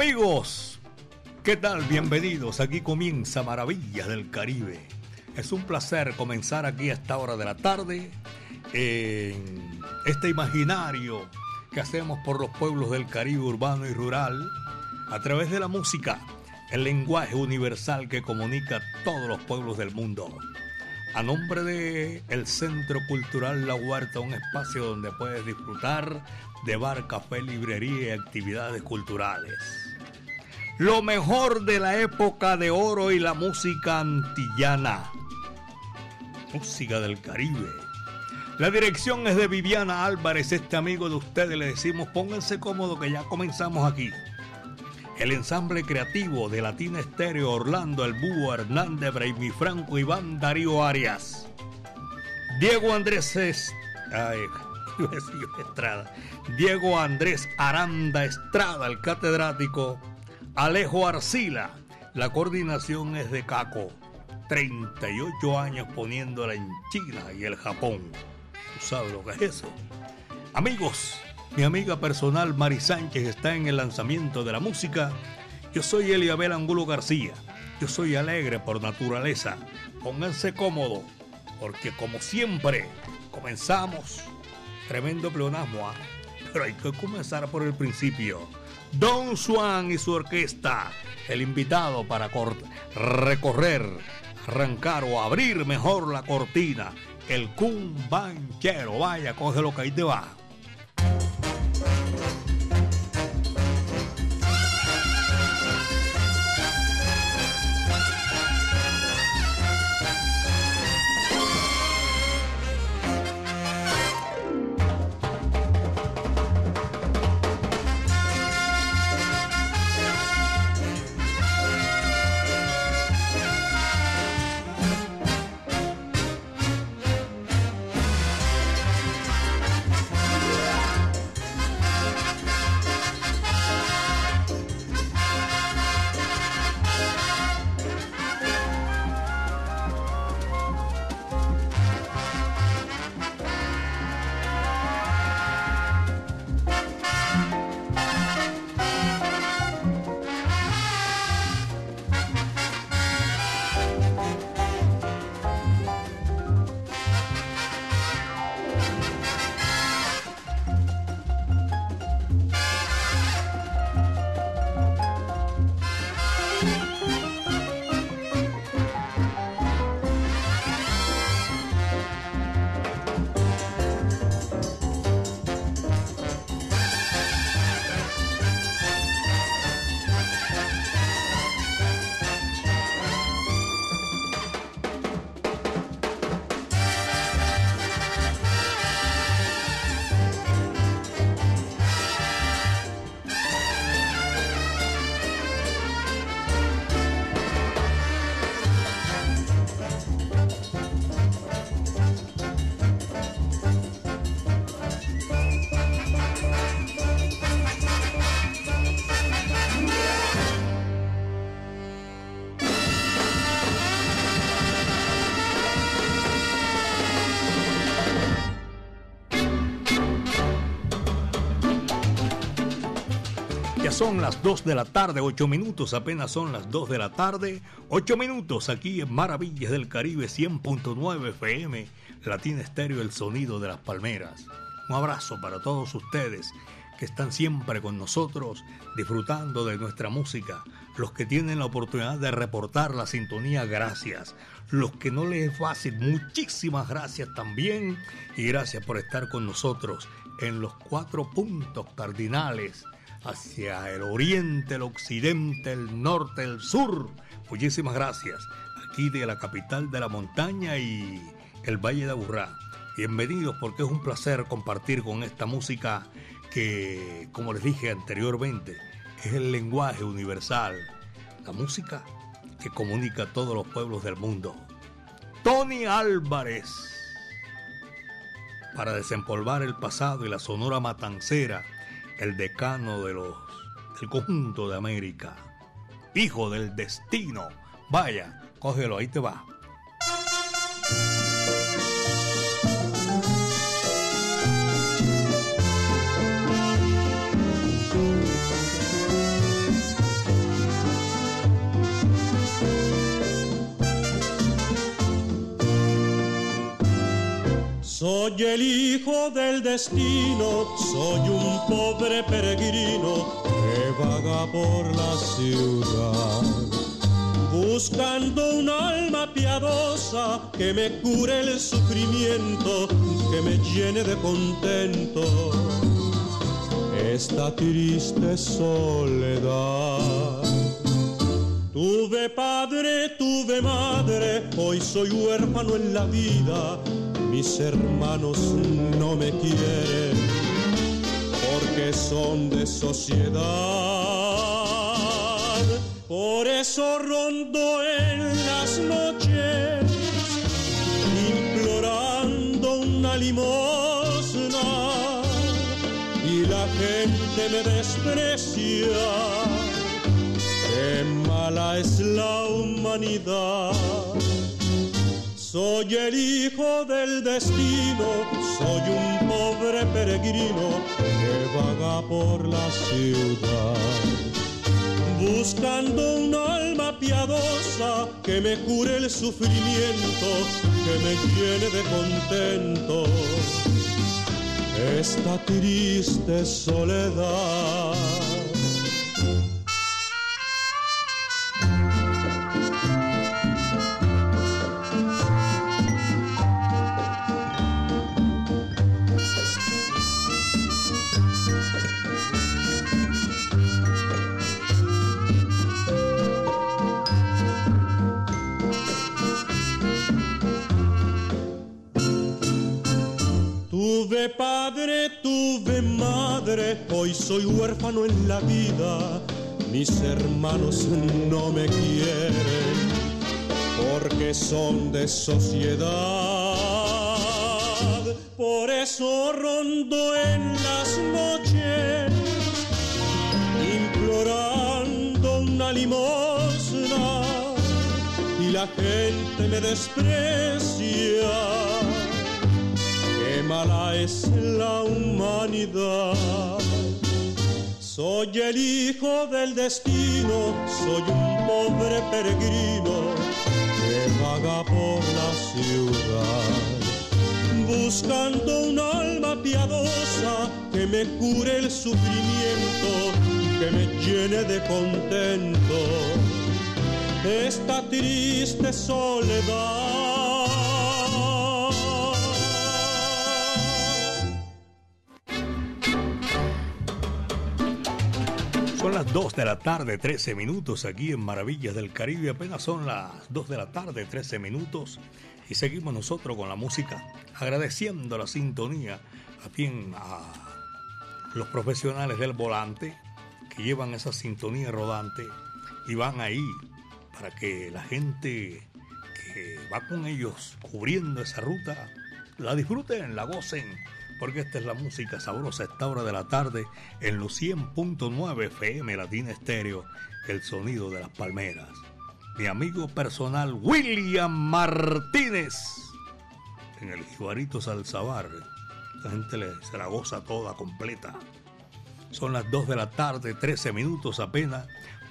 Amigos, ¿qué tal? Bienvenidos. Aquí comienza Maravillas del Caribe. Es un placer comenzar aquí a esta hora de la tarde en este imaginario que hacemos por los pueblos del Caribe urbano y rural a través de la música, el lenguaje universal que comunica a todos los pueblos del mundo. A nombre de el Centro Cultural La Huerta, un espacio donde puedes disfrutar de bar, café, librería y actividades culturales. Lo mejor de la época de oro y la música antillana. Música del Caribe. La dirección es de Viviana Álvarez, este amigo de ustedes. Le decimos pónganse cómodo que ya comenzamos aquí. El ensamble creativo de Latina Estéreo, Orlando, El Búho, Hernández, Braimi Franco, Iván Darío Arias. Diego Andrés Estrada. Diego Andrés Aranda Estrada, el catedrático. Alejo Arcila. La coordinación es de Caco. 38 años poniéndola en China y el Japón. ¿Tú sabes lo que es eso? Amigos, mi amiga personal Mari Sánchez está en el lanzamiento de la música. Yo soy Eliabel Angulo García. Yo soy alegre por naturaleza. Pónganse cómodo, porque como siempre, comenzamos. Tremendo pleonasmo, ¿ah? pero hay que comenzar por el principio. Don Juan y su orquesta, el invitado para recorrer, arrancar o abrir mejor la cortina, el cumbanchero. Vaya, coge lo que ahí te son las 2 de la tarde, 8 minutos, apenas son las 2 de la tarde, 8 minutos aquí en Maravillas del Caribe 100.9 FM, Latina Estéreo, el sonido de las palmeras. Un abrazo para todos ustedes que están siempre con nosotros disfrutando de nuestra música, los que tienen la oportunidad de reportar la sintonía, gracias. Los que no les es fácil, muchísimas gracias también y gracias por estar con nosotros en los cuatro puntos cardinales hacia el oriente, el occidente, el norte, el sur. Muchísimas gracias. Aquí de la capital de la montaña y el Valle de Aburrá. Bienvenidos porque es un placer compartir con esta música que, como les dije anteriormente, es el lenguaje universal, la música que comunica a todos los pueblos del mundo. Tony Álvarez, para desempolvar el pasado y la sonora matancera, el decano de los, del conjunto de América, hijo del destino. Vaya, cógelo, ahí te va. Soy el hijo del destino, soy un pobre peregrino que vaga por la ciudad. Buscando un alma piadosa que me cure el sufrimiento, que me llene de contento esta triste soledad. Tuve padre, tuve madre, hoy soy huérfano en la vida mis hermanos no me quieren porque son de sociedad. Por eso rondo en las noches implorando una limosna y la gente me desprecia. Qué mala es la humanidad soy el hijo del destino, soy un pobre peregrino que vaga por la ciudad. Buscando un alma piadosa que me cure el sufrimiento, que me llene de contento esta triste soledad. Hoy soy huérfano en la vida, mis hermanos no me quieren porque son de sociedad. Por eso rondo en las noches implorando una limosna y la gente me desprecia mala es la humanidad. Soy el hijo del destino, soy un pobre peregrino que vaga por la ciudad. Buscando un alma piadosa que me cure el sufrimiento, que me llene de contento esta triste soledad. 2 de la tarde, 13 minutos aquí en Maravillas del Caribe. Apenas son las 2 de la tarde, 13 minutos. Y seguimos nosotros con la música, agradeciendo la sintonía a, a los profesionales del volante que llevan esa sintonía rodante y van ahí para que la gente que va con ellos cubriendo esa ruta la disfruten, la gocen porque esta es la música sabrosa esta hora de la tarde en los 100.9 FM Latina Estéreo, el sonido de las palmeras. Mi amigo personal William Martínez en el Jibarito Salzabar. La gente se la goza toda completa. Son las 2 de la tarde, 13 minutos apenas.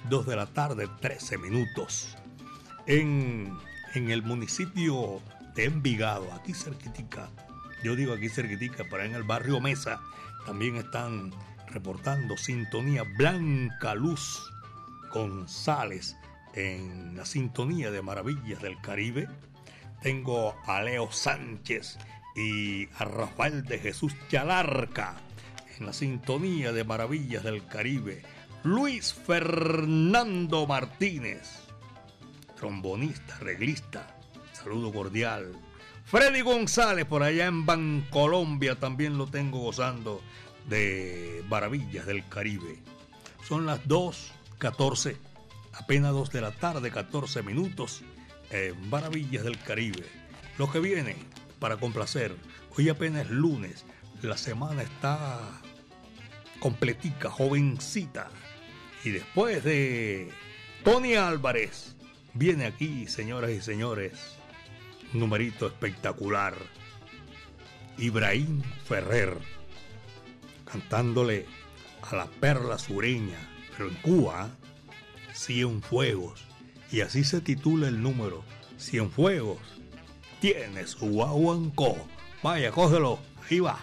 2 de la tarde, 13 minutos. En, en el municipio de Envigado, aquí cerquitica, yo digo aquí cerquitica, para en el barrio Mesa, también están reportando sintonía Blanca Luz González en la sintonía de Maravillas del Caribe. Tengo a Leo Sánchez y a Rafael de Jesús Chalarca en la sintonía de Maravillas del Caribe. Luis Fernando Martínez, trombonista, reglista, saludo cordial Freddy González por allá en Bancolombia también lo tengo gozando de Maravillas del Caribe. Son las 2.14, apenas 2 de la tarde, 14 minutos en Maravillas del Caribe. Lo que viene para complacer, hoy apenas es lunes, la semana está completica, jovencita. Y después de Tony Álvarez, viene aquí, señoras y señores, numerito espectacular. Ibrahim Ferrer, cantándole a la perla sureña, pero en Cuba, Cienfuegos. Y así se titula el número, Cienfuegos. Tiene su guaguancó. Vaya, cógelo, ahí va.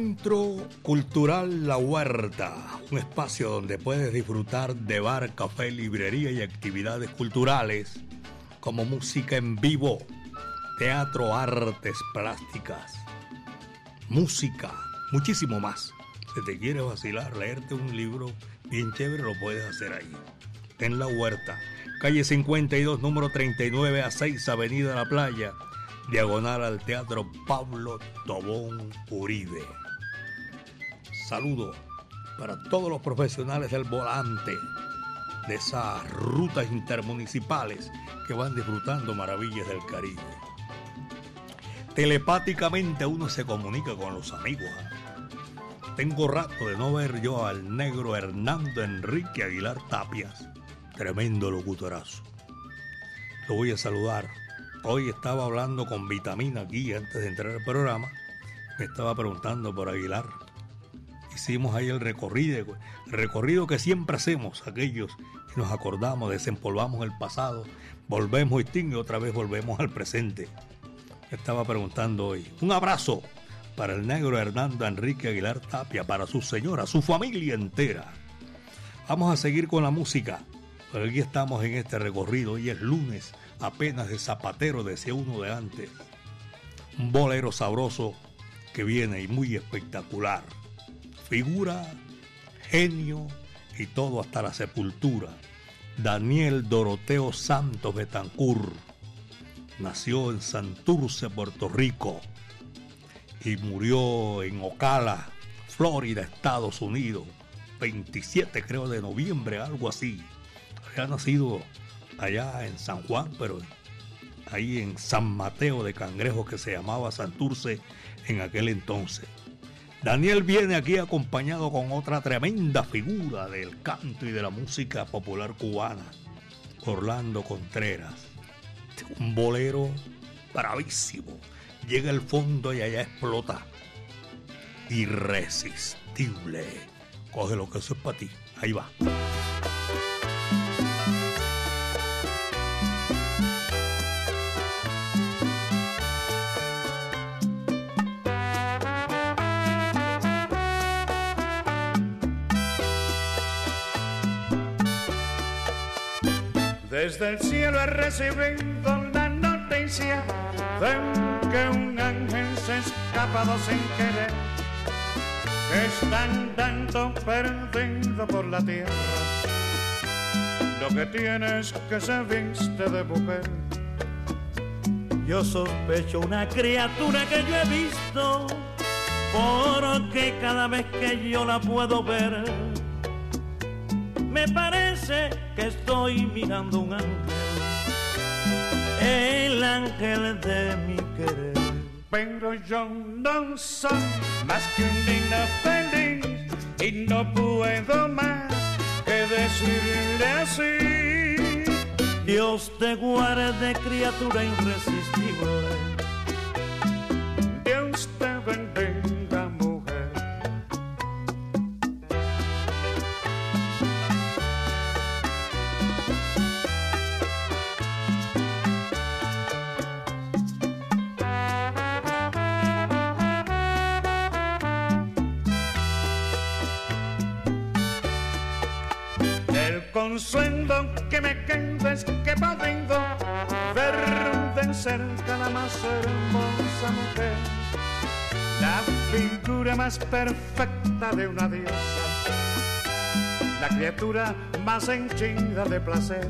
Centro Cultural La Huerta, un espacio donde puedes disfrutar de bar, café, librería y actividades culturales como música en vivo, teatro, artes plásticas, música, muchísimo más. Si te quieres vacilar, leerte un libro bien chévere, lo puedes hacer ahí. En La Huerta, calle 52, número 39 a 6, Avenida La Playa diagonal al Teatro Pablo Tobón Uribe. Saludo para todos los profesionales del volante de esas rutas intermunicipales que van disfrutando maravillas del Caribe. Telepáticamente uno se comunica con los amigos. Tengo rato de no ver yo al negro Hernando Enrique Aguilar Tapias, tremendo locutorazo. Lo voy a saludar Hoy estaba hablando con Vitamina aquí antes de entrar al programa. Me estaba preguntando por Aguilar. Hicimos ahí el recorrido, el recorrido que siempre hacemos, aquellos que nos acordamos, desempolvamos el pasado, volvemos y otra vez volvemos al presente. Estaba preguntando hoy. Un abrazo para el negro Hernando Enrique Aguilar Tapia, para su señora, su familia entera. Vamos a seguir con la música. Porque aquí estamos en este recorrido. Hoy es lunes apenas de zapatero, decía uno de antes. Un bolero sabroso que viene y muy espectacular. Figura, genio y todo hasta la sepultura. Daniel Doroteo Santos Betancur nació en Santurce, Puerto Rico y murió en Ocala, Florida, Estados Unidos, 27 creo de noviembre, algo así. Había nacido allá en San Juan, pero ahí en San Mateo de Cangrejo que se llamaba Santurce en aquel entonces. Daniel viene aquí acompañado con otra tremenda figura del canto y de la música popular cubana, Orlando Contreras. Un bolero bravísimo. Llega al fondo y allá explota. Irresistible. Coge lo que eso es para ti. Ahí va. Desde el cielo he recibido la noticia de que un ángel se ha escapado sin querer, que están dando perdido por la tierra. Lo que tienes que se viste de mujer. Yo sospecho una criatura que yo he visto, porque cada vez que yo la puedo ver, me parece que estoy mirando un ángel, el ángel de mi querer. Pero yo no soy más que un niño feliz y no puedo más que decirle así. Dios te guarde, criatura irresistible. Más hermosa mujer, la figura más perfecta de una diosa, la criatura más henchida de placer.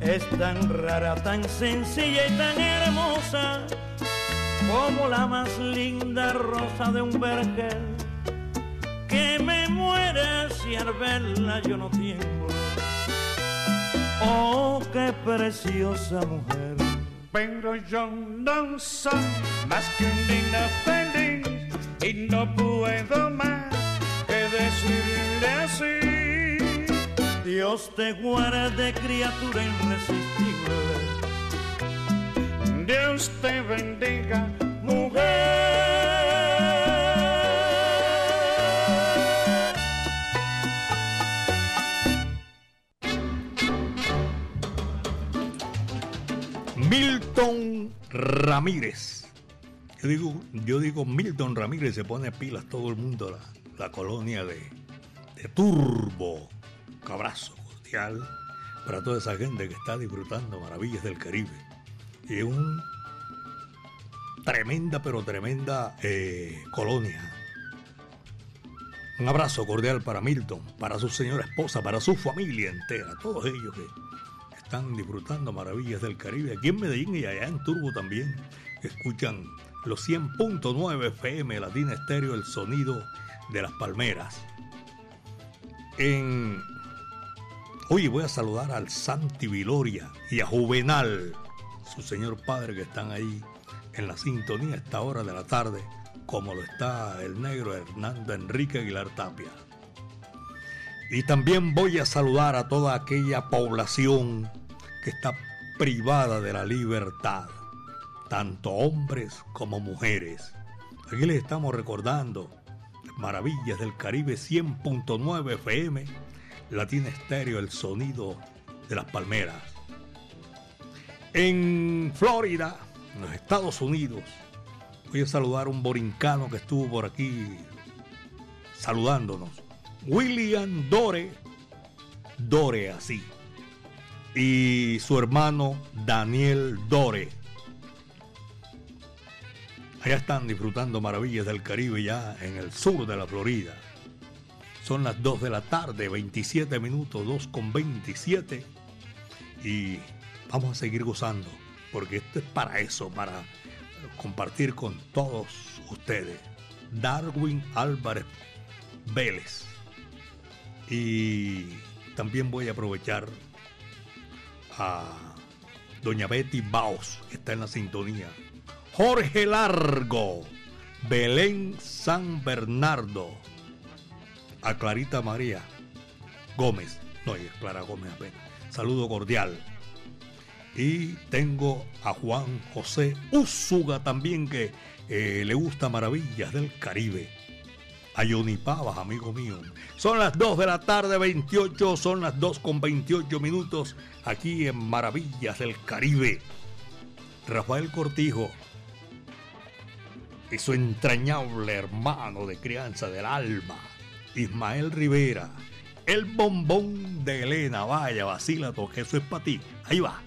Es tan rara, tan sencilla y tan hermosa como la más linda rosa de un vergel que me muere si al verla yo no tiemblo. Oh, qué preciosa mujer. Pero yo no soy más que un niño feliz y no puedo más que decirle así. Dios te guarde, criatura irresistible. Dios te bendiga, mujer. Milton Ramírez. Yo digo, yo digo Milton Ramírez se pone pilas todo el mundo, la, la colonia de, de Turbo. Un abrazo cordial para toda esa gente que está disfrutando maravillas del Caribe. Y un tremenda, pero tremenda eh, colonia. Un abrazo cordial para Milton, para su señora esposa, para su familia entera, todos ellos que están disfrutando maravillas del Caribe, aquí en Medellín y allá en Turbo también, escuchan los 100.9 FM Latina Estéreo, el sonido de las palmeras. En Hoy voy a saludar al Santi Viloria y a Juvenal, su señor padre que están ahí en la sintonía a esta hora de la tarde, como lo está el negro Hernando Enrique Aguilar Tapia. Y también voy a saludar a toda aquella población que está privada de la libertad, tanto hombres como mujeres. Aquí les estamos recordando Maravillas del Caribe 100.9 FM, Latina Estéreo, el sonido de las palmeras. En Florida, en los Estados Unidos. Voy a saludar a un borincano que estuvo por aquí saludándonos. William Dore, Dore así. Y su hermano Daniel Dore. Allá están disfrutando maravillas del Caribe ya en el sur de la Florida. Son las 2 de la tarde, 27 minutos, 2 con 27. Y vamos a seguir gozando porque esto es para eso, para compartir con todos ustedes. Darwin Álvarez Vélez. Y también voy a aprovechar doña Betty Baos, está en la sintonía. Jorge Largo, Belén San Bernardo, a Clarita María Gómez, no, es Clara Gómez apenas. Saludo cordial y tengo a Juan José Úsuga también que eh, le gusta Maravillas del Caribe. A Johnny Pavas, amigo mío. Son las 2 de la tarde, 28, son las 2 con 28 minutos aquí en Maravillas del Caribe. Rafael Cortijo y su entrañable hermano de crianza del alma, Ismael Rivera, el bombón de Elena. Vaya, vacila, porque eso es para ti. Ahí va.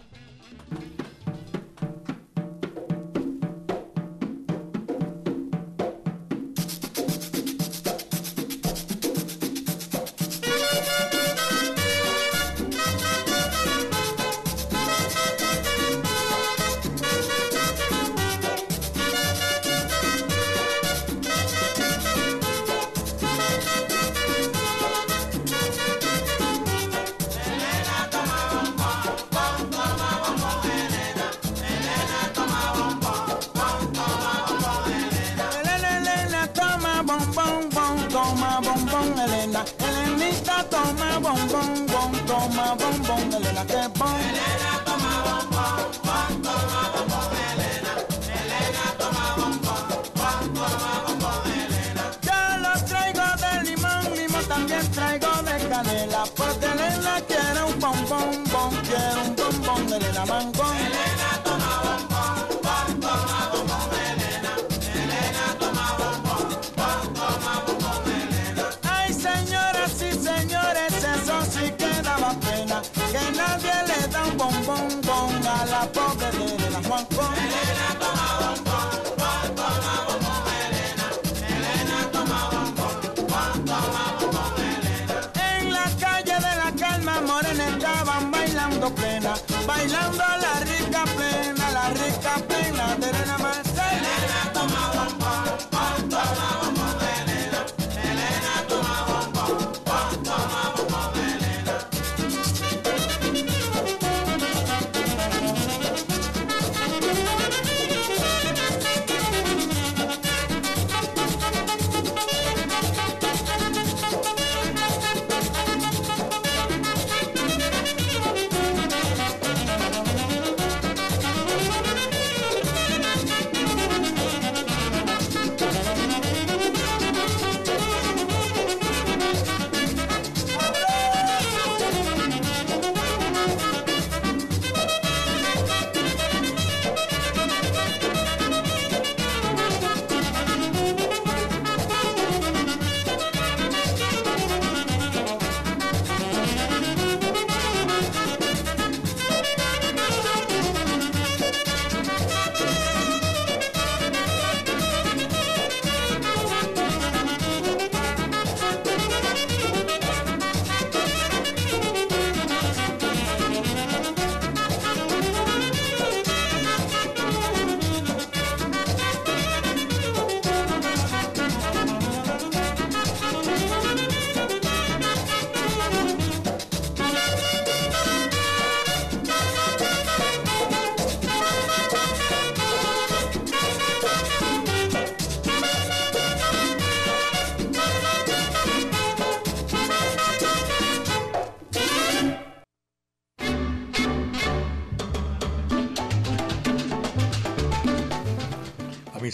bailando.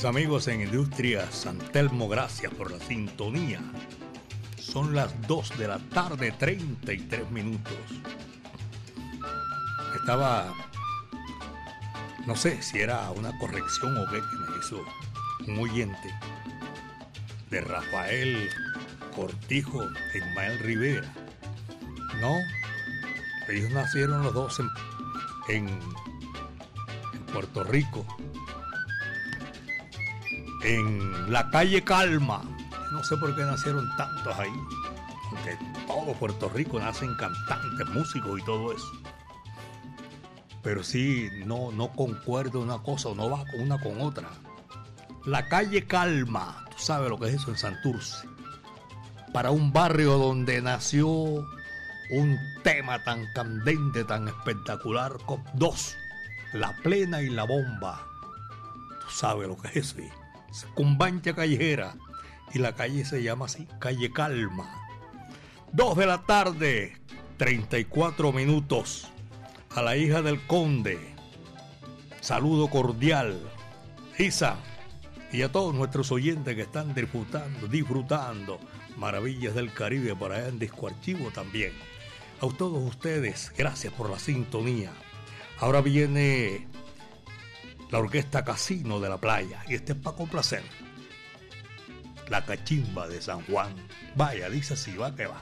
Amigos en Industria San Telmo, gracias por la sintonía. Son las 2 de la tarde, 33 minutos. Estaba, no sé si era una corrección o qué que me hizo un oyente de Rafael Cortijo e Ismael Rivera. No, ellos nacieron los dos en Puerto Rico en la calle Calma. No sé por qué nacieron tantos ahí, porque todo Puerto Rico nacen cantantes, músicos y todo eso. Pero sí, no, no concuerda una cosa o no va con una con otra. La calle Calma, tú sabes lo que es eso en Santurce. Para un barrio donde nació un tema tan candente, tan espectacular, con dos, la plena y la bomba. Tú sabes lo que es eso con bancha callejera y la calle se llama así, calle Calma. Dos de la tarde, 34 minutos. A la hija del conde, saludo cordial. Isa, y a todos nuestros oyentes que están disfrutando, disfrutando maravillas del Caribe para allá en Disco Archivo también. A todos ustedes, gracias por la sintonía. Ahora viene la orquesta Casino de la Playa. Y este es para complacer. La cachimba de San Juan. Vaya, dice así, va que va.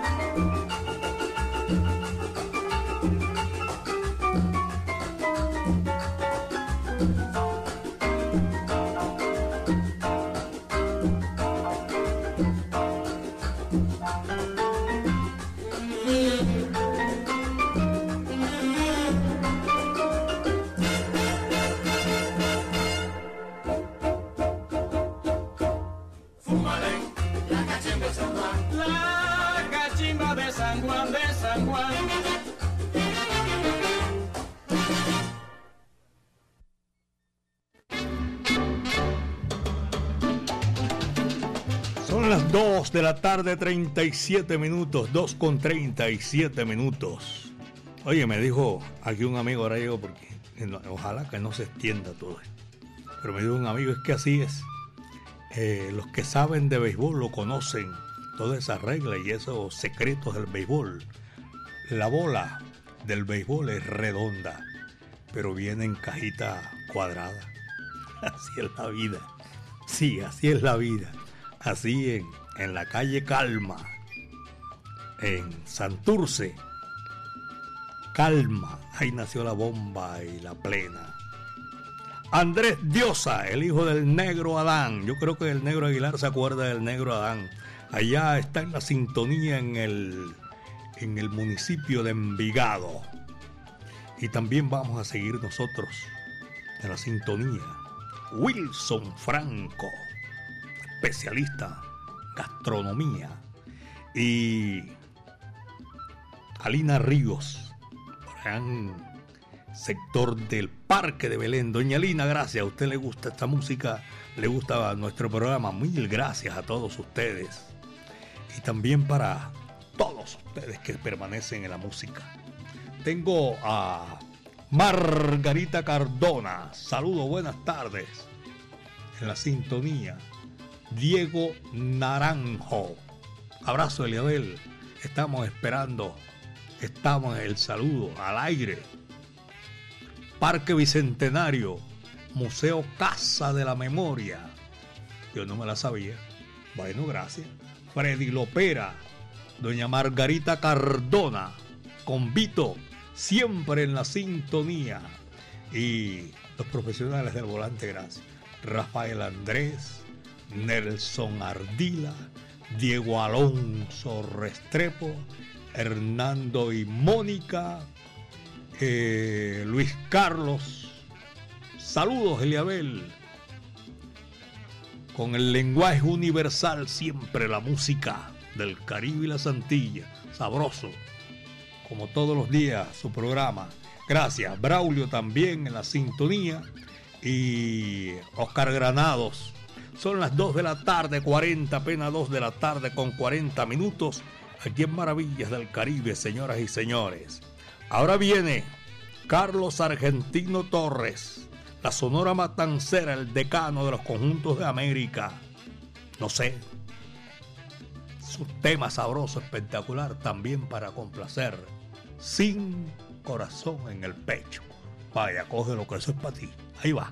De la tarde, 37 minutos, 2 con 37 minutos. Oye, me dijo aquí un amigo, ahora digo, porque ojalá que no se extienda todo Pero me dijo un amigo, es que así es. Eh, los que saben de béisbol lo conocen, todas esas reglas y esos secretos del béisbol. La bola del béisbol es redonda, pero viene en cajita cuadrada. Así es la vida. Sí, así es la vida. Así en en la calle Calma, en Santurce. Calma, ahí nació la bomba y la plena. Andrés Diosa, el hijo del negro Adán. Yo creo que el negro Aguilar se acuerda del negro Adán. Allá está en la sintonía en el, en el municipio de Envigado. Y también vamos a seguir nosotros en la sintonía. Wilson Franco, especialista gastronomía. Y Alina Ríos, gran sector del Parque de Belén. Doña Alina, gracias. ¿A usted le gusta esta música? ¿Le gusta nuestro programa? Mil gracias a todos ustedes. Y también para todos ustedes que permanecen en la música. Tengo a Margarita Cardona. Saludos, buenas tardes. En la sintonía. Diego Naranjo. Abrazo, Eliabel. Estamos esperando. Estamos en el saludo al aire. Parque Bicentenario. Museo Casa de la Memoria. Yo no me la sabía. Bueno, gracias. Freddy Lopera. Doña Margarita Cardona. Convito. Siempre en la sintonía. Y los profesionales del volante, gracias. Rafael Andrés. Nelson Ardila, Diego Alonso Restrepo, Hernando y Mónica, eh, Luis Carlos. Saludos, Eliabel. Con el lenguaje universal siempre la música del Caribe y la Santilla. Sabroso. Como todos los días su programa. Gracias. Braulio también en la sintonía. Y Oscar Granados son las 2 de la tarde, 40, apenas 2 de la tarde con 40 minutos, aquí en Maravillas del Caribe, señoras y señores. Ahora viene Carlos Argentino Torres, la Sonora Matancera, el decano de los conjuntos de América. No sé, su tema sabroso, espectacular, también para complacer. Sin corazón en el pecho. Vaya, coge lo que eso es para ti. Ahí va.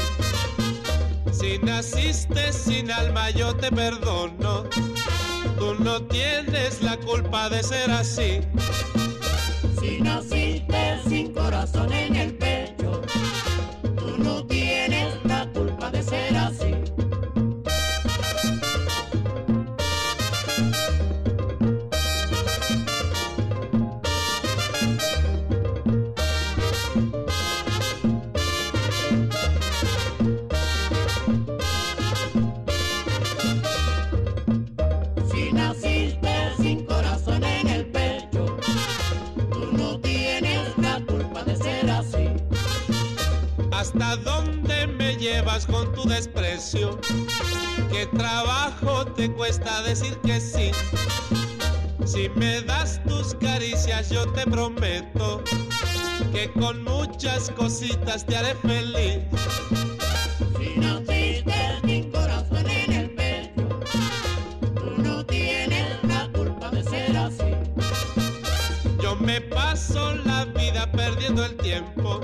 Alma yo te perdono. Tú no tienes la culpa de ser así. Si naciste sin corazón en el con tu desprecio. ¿Qué trabajo te cuesta decir que sí? Si me das tus caricias yo te prometo que con muchas cositas te haré feliz. Si naciste sin corazón en el pecho, tú no tienes la culpa de ser así. Yo me paso la vida perdiendo el tiempo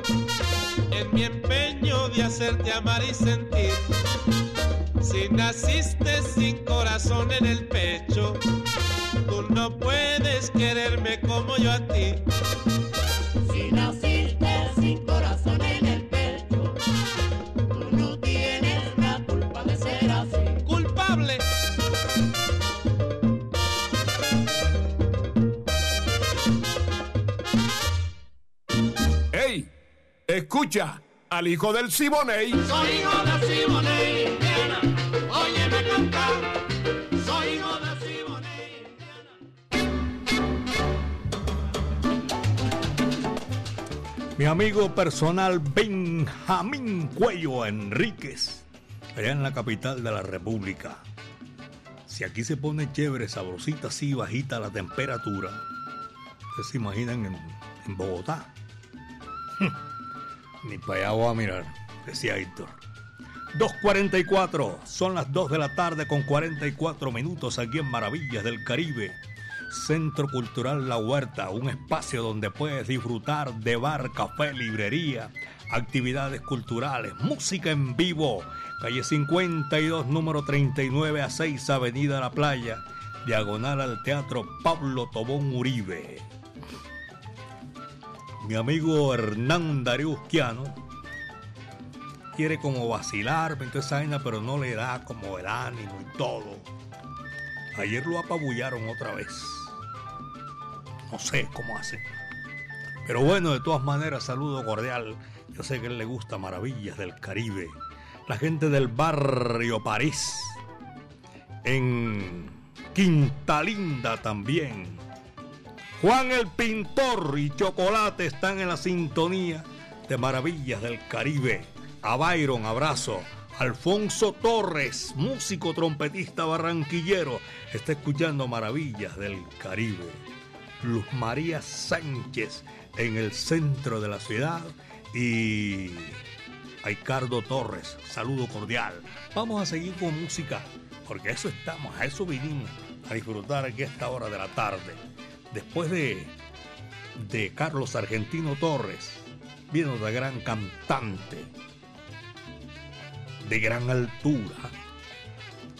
en mi hacerte amar y sentir. Si naciste sin corazón en el pecho, tú no puedes quererme como yo a ti. Si naciste sin corazón en el pecho, tú no tienes la culpa de ser así. Culpable. ¡Ey! Escucha. Al hijo del Siboney. Soy hijo de Siboney, Indiana, óyeme cantar. Soy hijo de Siboney, Mi amigo personal Benjamín Cuello Enríquez, allá en la capital de la República. Si aquí se pone chévere, sabrosita, así bajita la temperatura, ustedes se imaginan en, en Bogotá. Ni para allá voy a mirar, decía Héctor. 2.44, son las 2 de la tarde con 44 minutos aquí en Maravillas del Caribe. Centro Cultural La Huerta, un espacio donde puedes disfrutar de bar, café, librería, actividades culturales, música en vivo. Calle 52, número 39 a 6, Avenida La Playa, diagonal al Teatro Pablo Tobón Uribe. Mi amigo Hernán Darío Usquiano quiere como vacilarme en toda esa vaina, pero no le da como el ánimo y todo. Ayer lo apabullaron otra vez. No sé cómo hacen. Pero bueno, de todas maneras, saludo cordial. Yo sé que él le gusta Maravillas del Caribe. La gente del barrio París. En Quinta Linda también. Juan el Pintor y Chocolate están en la sintonía de Maravillas del Caribe. A Byron, abrazo. Alfonso Torres, músico trompetista barranquillero, está escuchando Maravillas del Caribe. Luz María Sánchez en el centro de la ciudad y Ricardo Torres, saludo cordial. Vamos a seguir con música, porque eso estamos, a eso vinimos, a disfrutar aquí esta hora de la tarde. Después de, de Carlos Argentino Torres, viene otra gran cantante de gran altura,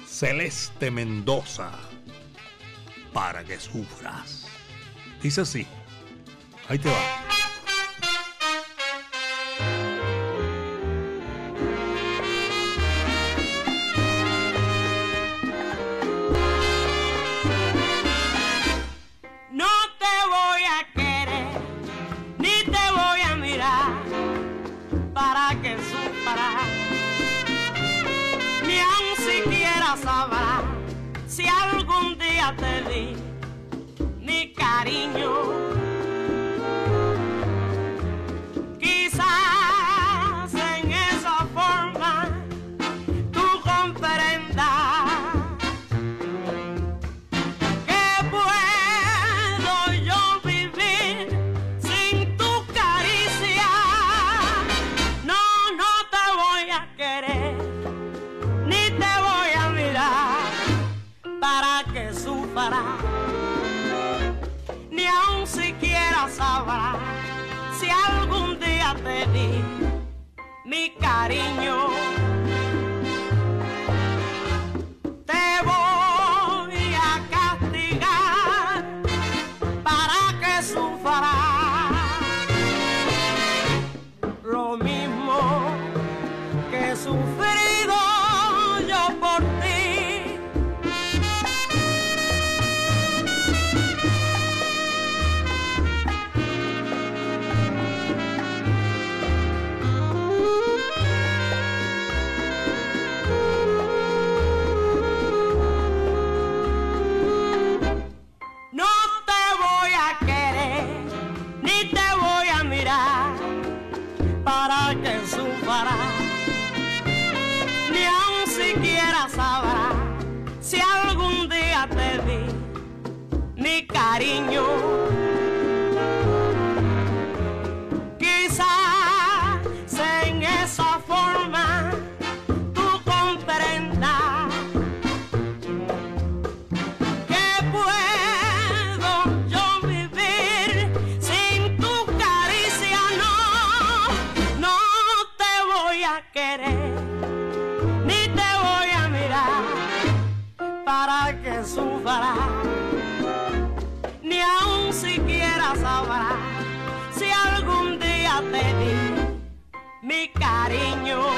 Celeste Mendoza, para que sufras. Dice así, ahí te va. Cariño. Cariño. Te di mi cariño. Mi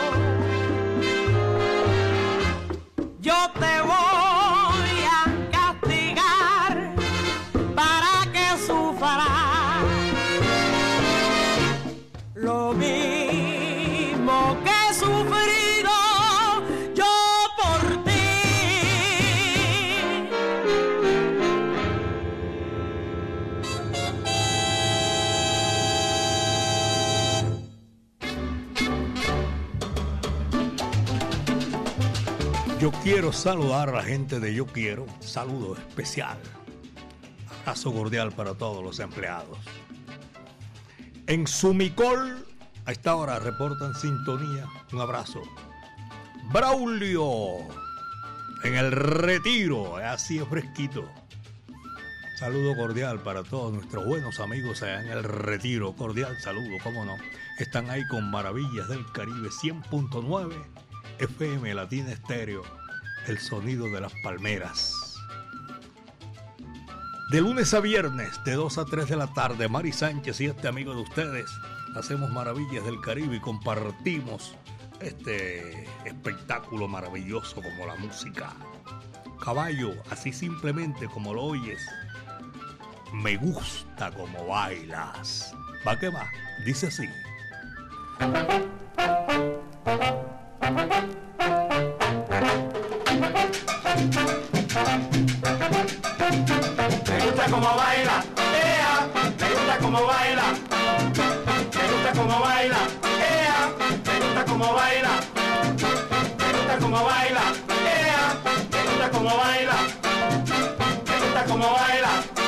saludar a la gente de Yo Quiero. Saludo especial. Abrazo cordial para todos los empleados. En Sumicol, a esta hora reportan sintonía. Un abrazo. Braulio, en el retiro, así es fresquito. Saludo cordial para todos nuestros buenos amigos allá en el retiro. Cordial saludo, cómo no. Están ahí con Maravillas del Caribe 100.9 FM Latina Estéreo, el sonido de las palmeras. De lunes a viernes, de 2 a 3 de la tarde, Mari Sánchez y este amigo de ustedes hacemos Maravillas del Caribe y compartimos este espectáculo maravilloso como la música. Caballo, así simplemente como lo oyes, me gusta como bailas. Va que va, dice así. Como baila, me gusta como baila, ea, me gusta como baila, me gusta como baila,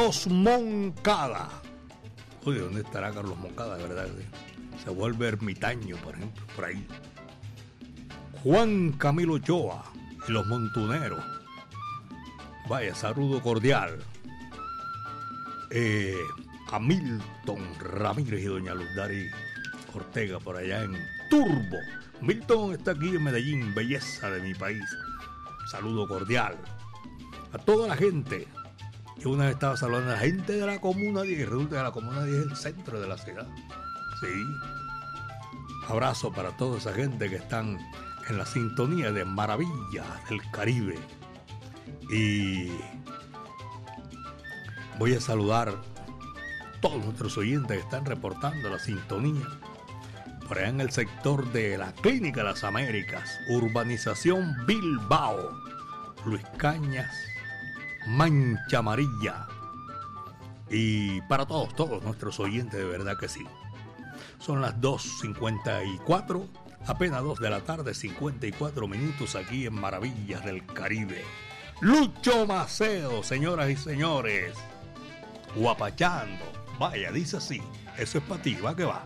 Carlos Moncada. Oye, ¿dónde estará Carlos Moncada, de verdad? Se vuelve ermitaño, por ejemplo, por ahí. Juan Camilo Ochoa y los montuneros. Vaya, saludo cordial. Eh, a Milton Ramírez y doña Lundari Ortega por allá en Turbo. Milton está aquí en Medellín, belleza de mi país. Saludo cordial. A toda la gente. Yo una vez estaba saludando a la gente de la Comuna 10 y resulta que la Comuna 10 es el centro de la ciudad. Sí. Abrazo para toda esa gente que están en la sintonía de Maravillas del Caribe. Y voy a saludar todos nuestros oyentes que están reportando la sintonía por allá en el sector de la Clínica Las Américas, Urbanización Bilbao, Luis Cañas, Mancha Amarilla. Y para todos, todos nuestros oyentes, de verdad que sí. Son las 2.54, apenas 2 de la tarde, 54 minutos aquí en Maravillas del Caribe. Lucho Maceo, señoras y señores. Guapachando. Vaya, dice así. Eso es para ti, va que va.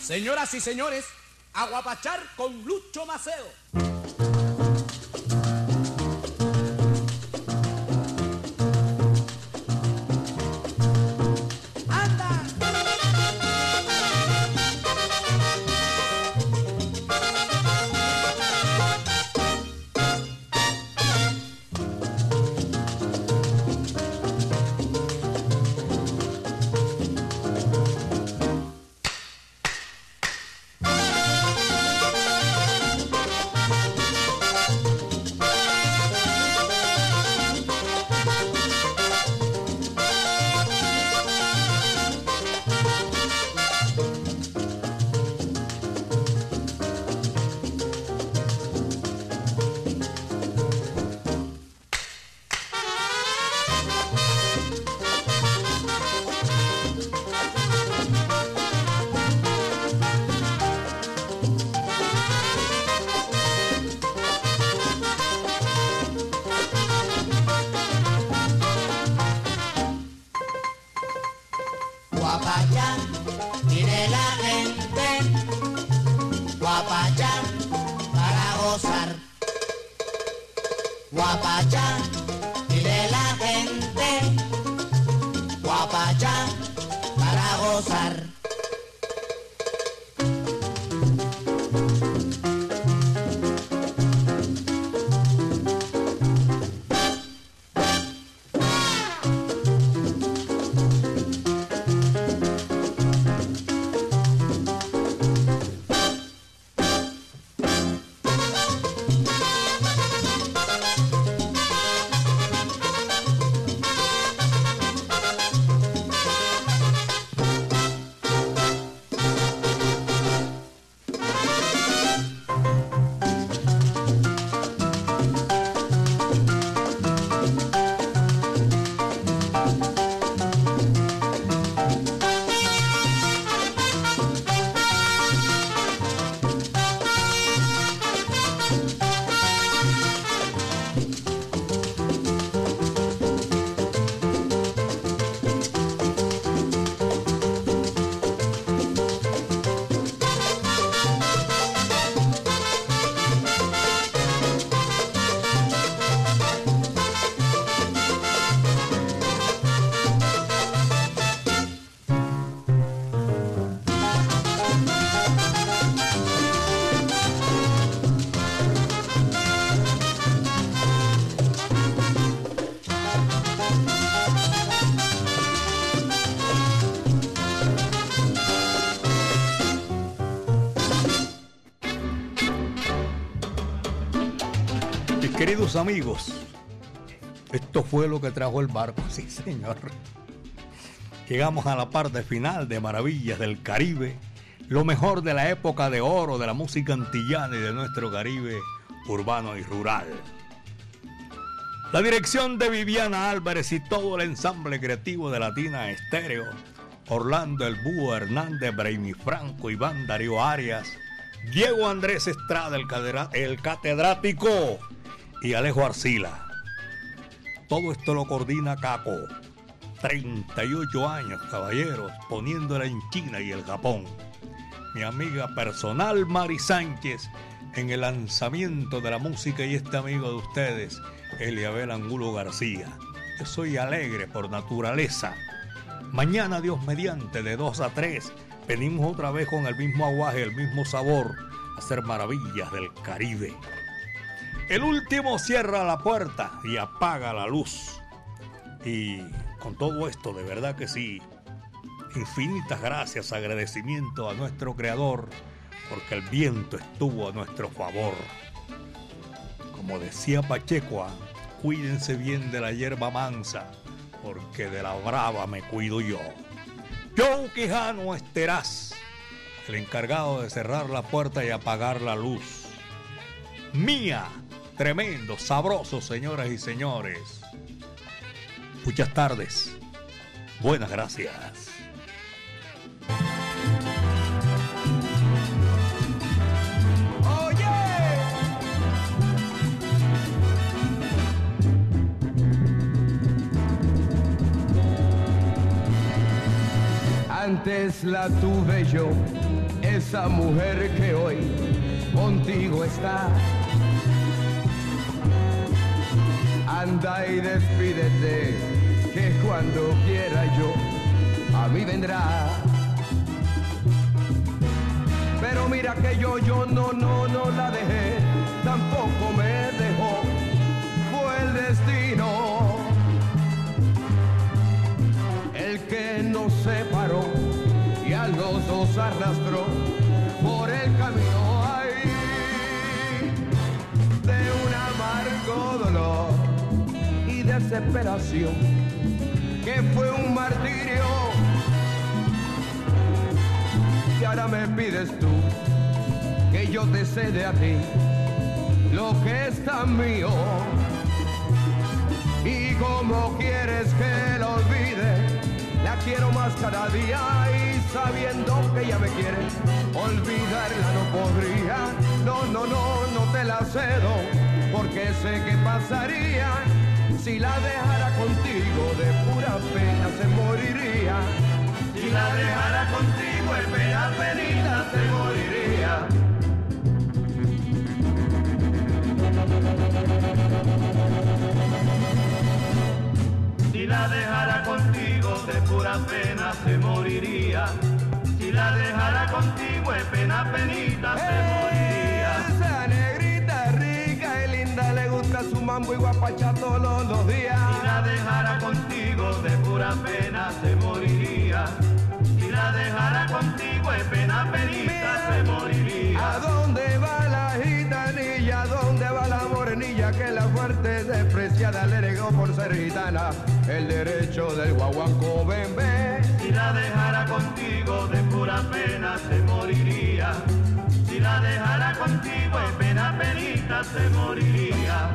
Señoras y señores, aguapachar con Lucho Maceo. Amigos, esto fue lo que trajo el barco, sí señor. Llegamos a la parte final de Maravillas del Caribe, lo mejor de la época de oro de la música antillana y de nuestro Caribe urbano y rural. La dirección de Viviana Álvarez y todo el ensamble creativo de Latina Estéreo, Orlando El Búho Hernández, Brainy Franco, Iván Darío Arias, Diego Andrés Estrada, el catedrático, y Alejo Arcila. Todo esto lo coordina Caco. 38 años, caballeros, poniéndola en China y el Japón. Mi amiga personal Mari Sánchez en el lanzamiento de la música y este amigo de ustedes, Eliabel Angulo García. Yo soy alegre por naturaleza. Mañana, Dios mediante, de 2 a 3, venimos otra vez con el mismo aguaje, el mismo sabor, a hacer maravillas del Caribe. El último cierra la puerta y apaga la luz. Y con todo esto, de verdad que sí, infinitas gracias, agradecimiento a nuestro creador, porque el viento estuvo a nuestro favor. Como decía Pacheco, ah, cuídense bien de la hierba mansa, porque de la brava me cuido yo. Joe Quijano Esteraz, el encargado de cerrar la puerta y apagar la luz. Mía, tremendo, sabroso, señoras y señores. Muchas tardes. Buenas gracias. Antes la tuve yo, esa mujer que hoy contigo está. Anda y despídete, que cuando quiera yo, a mí vendrá. Pero mira que yo, yo no, no, no la dejé, tampoco me dejó, fue el destino el que nos separó y a los dos arrastró por el camino. Ay, de un amargo dolor desesperación que fue un martirio y ahora me pides tú que yo te cede a ti lo que es tan mío y como quieres que lo olvide la quiero más cada día y sabiendo que ella me quiere, olvidarla no podría. No, no, no, no te la cedo, porque sé que pasaría. Si la dejara contigo de pura pena se moriría. Si la dejara contigo en pena penita se moriría. Si la dejara contigo de pura pena se moriría. Si la dejara contigo de pena penita se moriría. Mambo y guapacha todos los días. Si la dejara contigo de pura pena se moriría. Si la dejara contigo de pena penita se moriría. ¿A dónde va la gitanilla? ¿A dónde va la morenilla que la fuerte despreciada le negó por ser gitana? El derecho del guaguanco bebé. Si la dejara contigo de pura pena se moriría. Si la dejara contigo de pena penita se moriría.